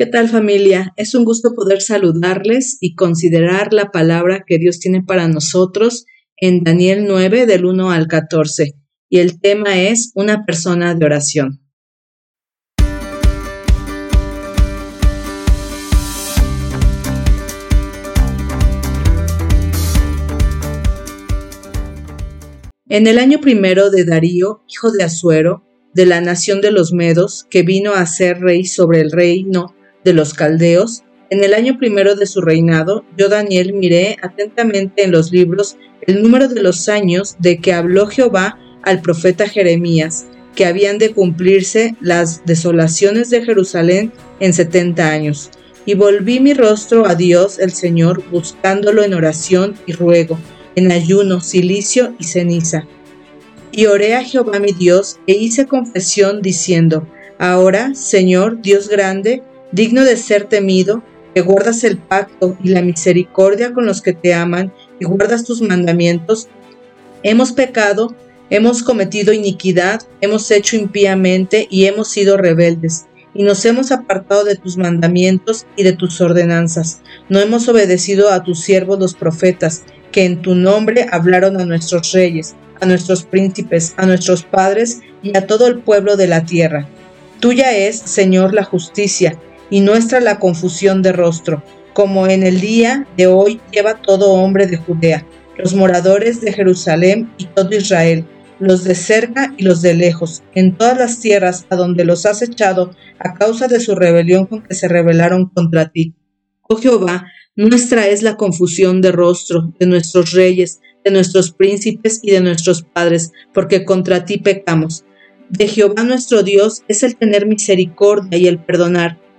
¿Qué tal familia? Es un gusto poder saludarles y considerar la palabra que Dios tiene para nosotros en Daniel 9 del 1 al 14 y el tema es una persona de oración. En el año primero de Darío, hijo de Asuero, de la nación de los Medos, que vino a ser rey sobre el reino de los caldeos, en el año primero de su reinado, yo Daniel miré atentamente en los libros el número de los años de que habló Jehová al profeta Jeremías, que habían de cumplirse las desolaciones de Jerusalén en setenta años. Y volví mi rostro a Dios el Señor, buscándolo en oración y ruego, en ayuno, silicio y ceniza. Y oré a Jehová mi Dios, e hice confesión diciendo, Ahora, Señor, Dios grande, digno de ser temido, que guardas el pacto y la misericordia con los que te aman y guardas tus mandamientos, hemos pecado, hemos cometido iniquidad, hemos hecho impíamente y hemos sido rebeldes, y nos hemos apartado de tus mandamientos y de tus ordenanzas. No hemos obedecido a tus siervos los profetas, que en tu nombre hablaron a nuestros reyes, a nuestros príncipes, a nuestros padres y a todo el pueblo de la tierra. Tuya es, Señor, la justicia y nuestra la confusión de rostro, como en el día de hoy lleva todo hombre de Judea, los moradores de Jerusalén y todo Israel, los de cerca y los de lejos, en todas las tierras a donde los has echado a causa de su rebelión con que se rebelaron contra ti. Oh Jehová, nuestra es la confusión de rostro de nuestros reyes, de nuestros príncipes y de nuestros padres, porque contra ti pecamos. De Jehová nuestro Dios es el tener misericordia y el perdonar,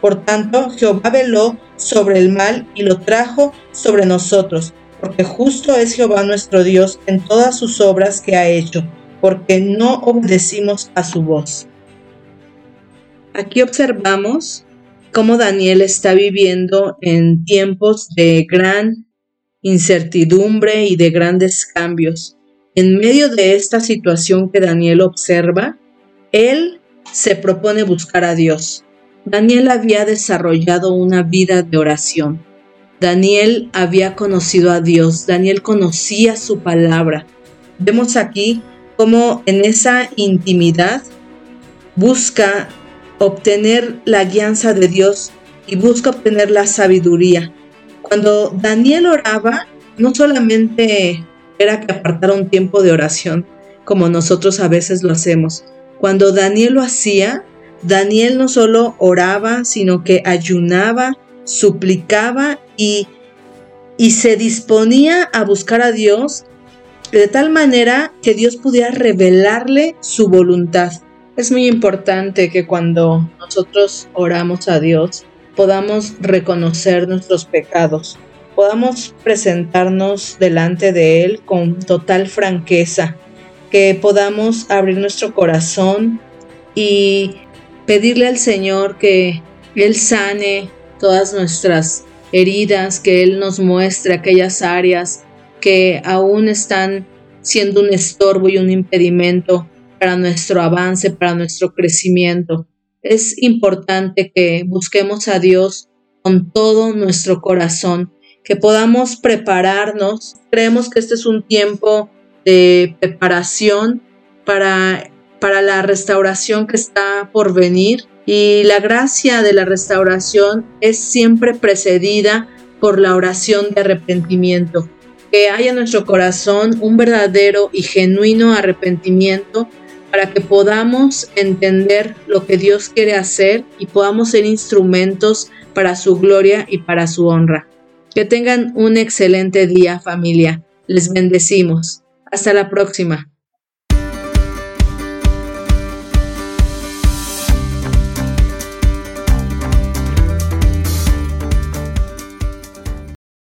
Por tanto, Jehová veló sobre el mal y lo trajo sobre nosotros, porque justo es Jehová nuestro Dios en todas sus obras que ha hecho, porque no obedecimos a su voz. Aquí observamos cómo Daniel está viviendo en tiempos de gran incertidumbre y de grandes cambios. En medio de esta situación que Daniel observa, él se propone buscar a Dios. Daniel había desarrollado una vida de oración. Daniel había conocido a Dios, Daniel conocía su palabra. Vemos aquí cómo en esa intimidad busca obtener la guianza de Dios y busca obtener la sabiduría. Cuando Daniel oraba, no solamente era que apartara un tiempo de oración, como nosotros a veces lo hacemos. Cuando Daniel lo hacía, Daniel no solo oraba, sino que ayunaba, suplicaba y, y se disponía a buscar a Dios de tal manera que Dios pudiera revelarle su voluntad. Es muy importante que cuando nosotros oramos a Dios podamos reconocer nuestros pecados, podamos presentarnos delante de Él con total franqueza, que podamos abrir nuestro corazón y pedirle al Señor que Él sane todas nuestras heridas, que Él nos muestre aquellas áreas que aún están siendo un estorbo y un impedimento para nuestro avance, para nuestro crecimiento. Es importante que busquemos a Dios con todo nuestro corazón, que podamos prepararnos. Creemos que este es un tiempo de preparación para para la restauración que está por venir y la gracia de la restauración es siempre precedida por la oración de arrepentimiento. que haya en nuestro corazón un verdadero y genuino arrepentimiento para que podamos entender lo que Dios quiere hacer y podamos ser instrumentos para su gloria y para su honra. Que tengan un excelente día familia. Les bendecimos. Hasta la próxima.